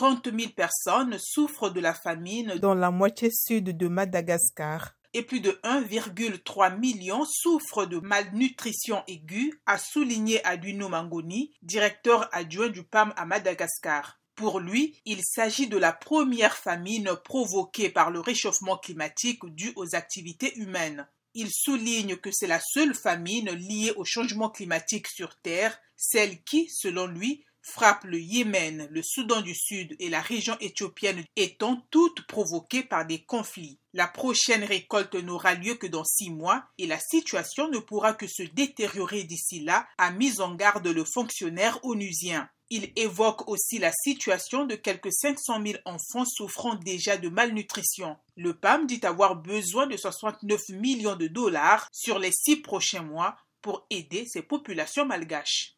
30 000 personnes souffrent de la famine dans la moitié sud de Madagascar et plus de 1,3 million souffrent de malnutrition aiguë, a souligné Aduino Mangoni, directeur adjoint du PAM à Madagascar. Pour lui, il s'agit de la première famine provoquée par le réchauffement climatique dû aux activités humaines. Il souligne que c'est la seule famine liée au changement climatique sur Terre, celle qui, selon lui, frappe le Yémen, le Soudan du Sud et la région éthiopienne étant toutes provoquées par des conflits. La prochaine récolte n'aura lieu que dans six mois et la situation ne pourra que se détériorer d'ici là, a mis en garde le fonctionnaire onusien. Il évoque aussi la situation de quelques 500 000 enfants souffrant déjà de malnutrition. Le PAM dit avoir besoin de 69 millions de dollars sur les six prochains mois pour aider ces populations malgaches.